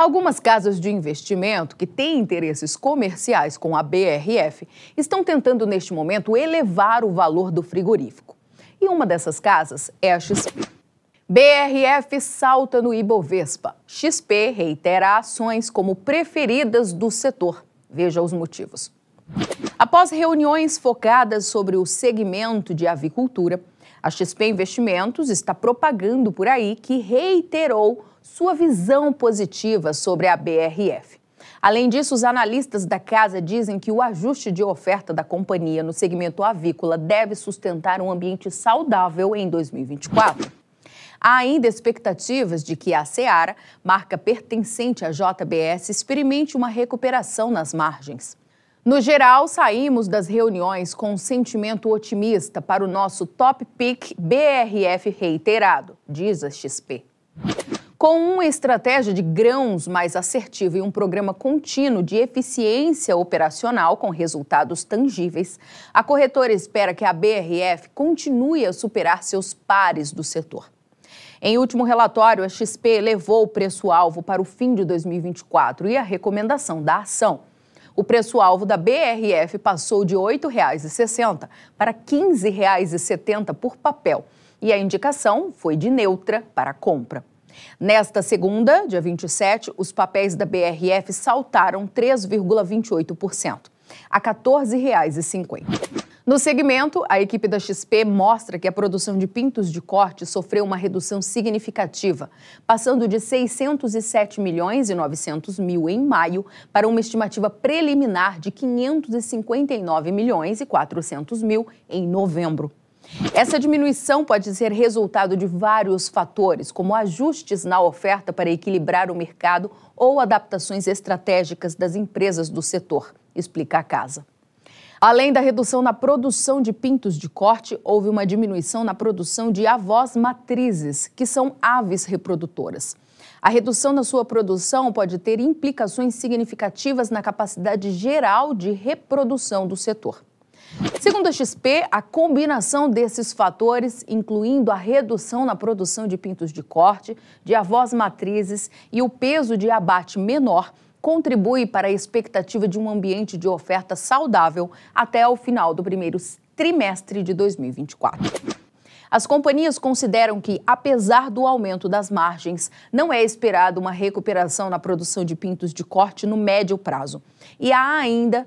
Algumas casas de investimento que têm interesses comerciais com a BRF estão tentando, neste momento, elevar o valor do frigorífico. E uma dessas casas é a XP. BRF salta no Ibovespa. XP reitera ações como preferidas do setor. Veja os motivos. Após reuniões focadas sobre o segmento de avicultura, a XP Investimentos está propagando por aí que reiterou sua visão positiva sobre a BRF. Além disso, os analistas da casa dizem que o ajuste de oferta da companhia no segmento avícola deve sustentar um ambiente saudável em 2024. Há ainda expectativas de que a Seara, marca pertencente à JBS, experimente uma recuperação nas margens. No geral, saímos das reuniões com um sentimento otimista para o nosso top pick BRF reiterado, diz a XP. Com uma estratégia de grãos mais assertiva e um programa contínuo de eficiência operacional com resultados tangíveis, a corretora espera que a BRF continue a superar seus pares do setor. Em último relatório, a XP elevou o preço-alvo para o fim de 2024 e a recomendação da ação. O preço-alvo da BRF passou de R$ 8,60 para R$ 15,70 por papel e a indicação foi de neutra para compra. Nesta segunda, dia 27, os papéis da BRF saltaram 3,28%, a R$ 14,50. No segmento, a equipe da XP mostra que a produção de pintos de corte sofreu uma redução significativa, passando de 607 milhões e 900 mil em maio para uma estimativa preliminar de 559 milhões e 400 mil em novembro. Essa diminuição pode ser resultado de vários fatores, como ajustes na oferta para equilibrar o mercado ou adaptações estratégicas das empresas do setor, explica a casa. Além da redução na produção de pintos de corte, houve uma diminuição na produção de avós matrizes, que são aves reprodutoras. A redução na sua produção pode ter implicações significativas na capacidade geral de reprodução do setor. Segundo a XP, a combinação desses fatores, incluindo a redução na produção de pintos de corte, de avós matrizes e o peso de abate menor, contribui para a expectativa de um ambiente de oferta saudável até o final do primeiro trimestre de 2024. As companhias consideram que, apesar do aumento das margens, não é esperado uma recuperação na produção de pintos de corte no médio prazo. E há ainda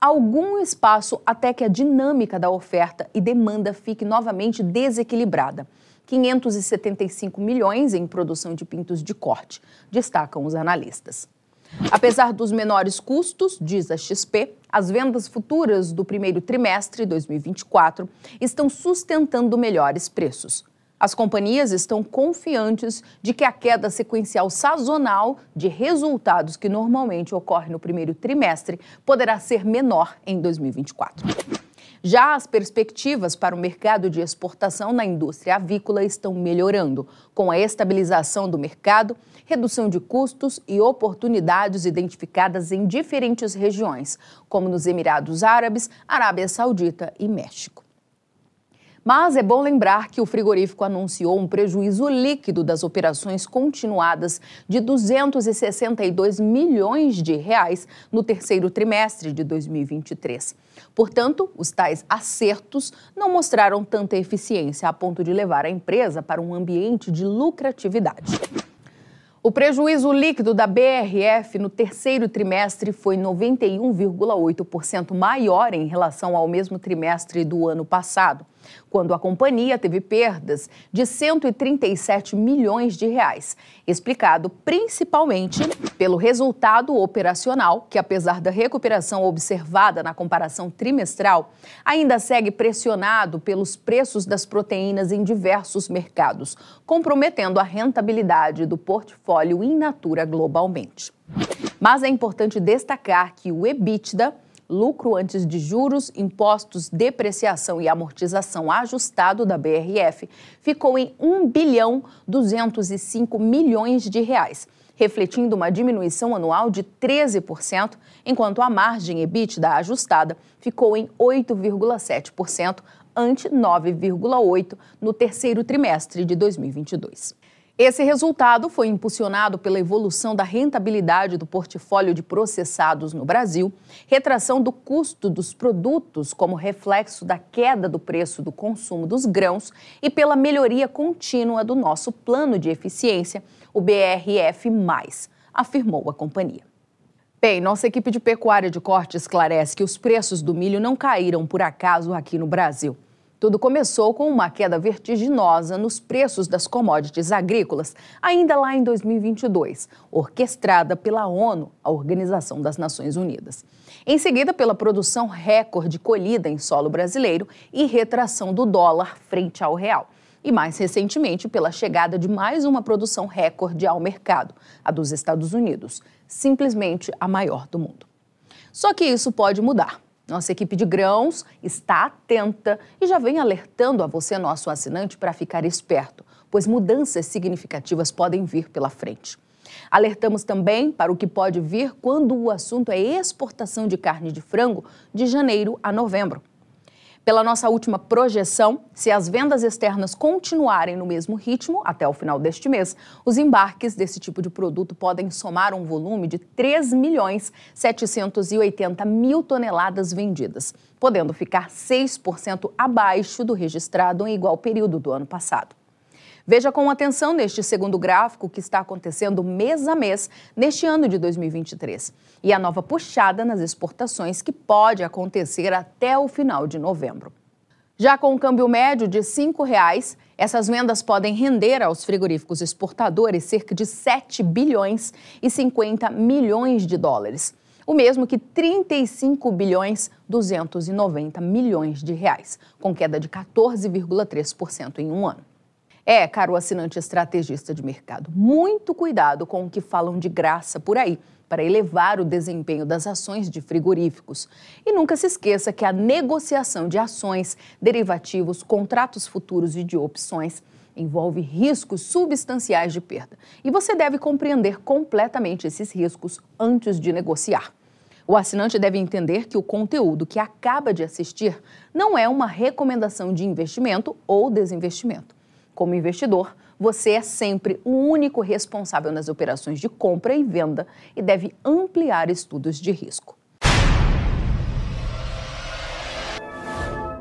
algum espaço até que a dinâmica da oferta e demanda fique novamente desequilibrada. 575 milhões em produção de pintos de corte, destacam os analistas. Apesar dos menores custos, diz a XP, as vendas futuras do primeiro trimestre de 2024 estão sustentando melhores preços. As companhias estão confiantes de que a queda sequencial sazonal de resultados que normalmente ocorre no primeiro trimestre poderá ser menor em 2024. Já as perspectivas para o mercado de exportação na indústria avícola estão melhorando, com a estabilização do mercado, redução de custos e oportunidades identificadas em diferentes regiões, como nos Emirados Árabes, Arábia Saudita e México. Mas é bom lembrar que o frigorífico anunciou um prejuízo líquido das operações continuadas de 262 milhões de reais no terceiro trimestre de 2023. Portanto, os tais acertos não mostraram tanta eficiência a ponto de levar a empresa para um ambiente de lucratividade. O prejuízo líquido da BRF no terceiro trimestre foi 91,8% maior em relação ao mesmo trimestre do ano passado quando a companhia teve perdas de 137 milhões de reais, explicado principalmente pelo resultado operacional, que apesar da recuperação observada na comparação trimestral, ainda segue pressionado pelos preços das proteínas em diversos mercados, comprometendo a rentabilidade do portfólio in natura globalmente. Mas é importante destacar que o EBITDA lucro antes de juros, impostos, depreciação e amortização ajustado da BRF ficou em 1 bilhão 205 milhões de reais, refletindo uma diminuição anual de 13%, enquanto a margem EBITDA ajustada ficou em 8,7%, ante 9,8% no terceiro trimestre de 2022. Esse resultado foi impulsionado pela evolução da rentabilidade do portfólio de processados no Brasil, retração do custo dos produtos como reflexo da queda do preço do consumo dos grãos e pela melhoria contínua do nosso plano de eficiência, o BRF, afirmou a companhia. Bem, nossa equipe de pecuária de corte esclarece que os preços do milho não caíram por acaso aqui no Brasil. Tudo começou com uma queda vertiginosa nos preços das commodities agrícolas, ainda lá em 2022, orquestrada pela ONU, a Organização das Nações Unidas. Em seguida, pela produção recorde colhida em solo brasileiro e retração do dólar frente ao real. E mais recentemente, pela chegada de mais uma produção recorde ao mercado, a dos Estados Unidos, simplesmente a maior do mundo. Só que isso pode mudar. Nossa equipe de grãos está atenta e já vem alertando a você, nosso assinante, para ficar esperto, pois mudanças significativas podem vir pela frente. Alertamos também para o que pode vir quando o assunto é exportação de carne de frango de janeiro a novembro. Pela nossa última projeção, se as vendas externas continuarem no mesmo ritmo até o final deste mês, os embarques desse tipo de produto podem somar um volume de 3 milhões 780 mil toneladas vendidas, podendo ficar 6% abaixo do registrado em igual período do ano passado. Veja com atenção neste segundo gráfico que está acontecendo mês a mês neste ano de 2023 e a nova puxada nas exportações que pode acontecer até o final de novembro. Já com o câmbio médio de R$ 5,00, essas vendas podem render aos frigoríficos exportadores cerca de 7 bilhões e 50 milhões de dólares, o mesmo que 35 bilhões 290 milhões de reais, com queda de 14,3% em um ano. É, caro assinante estrategista de mercado, muito cuidado com o que falam de graça por aí para elevar o desempenho das ações de frigoríficos. E nunca se esqueça que a negociação de ações, derivativos, contratos futuros e de opções envolve riscos substanciais de perda. E você deve compreender completamente esses riscos antes de negociar. O assinante deve entender que o conteúdo que acaba de assistir não é uma recomendação de investimento ou desinvestimento. Como investidor, você é sempre o único responsável nas operações de compra e venda e deve ampliar estudos de risco.